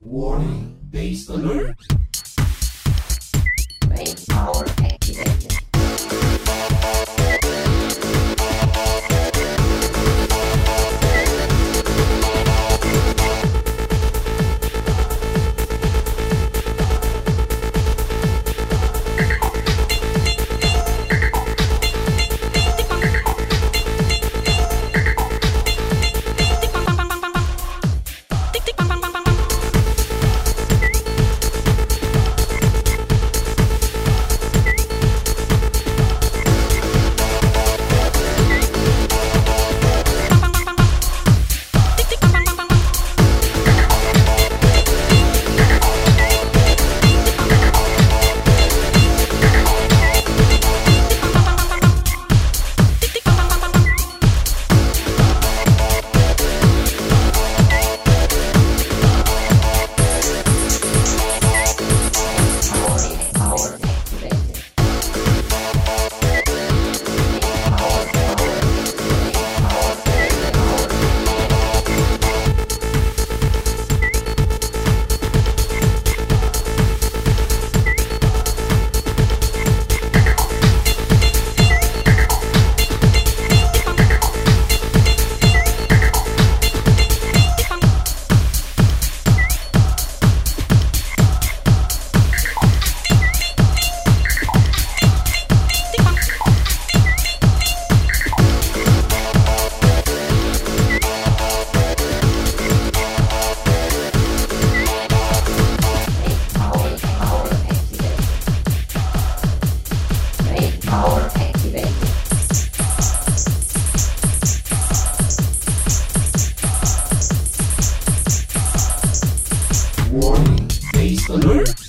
Warning, base alert. Warning, base alert.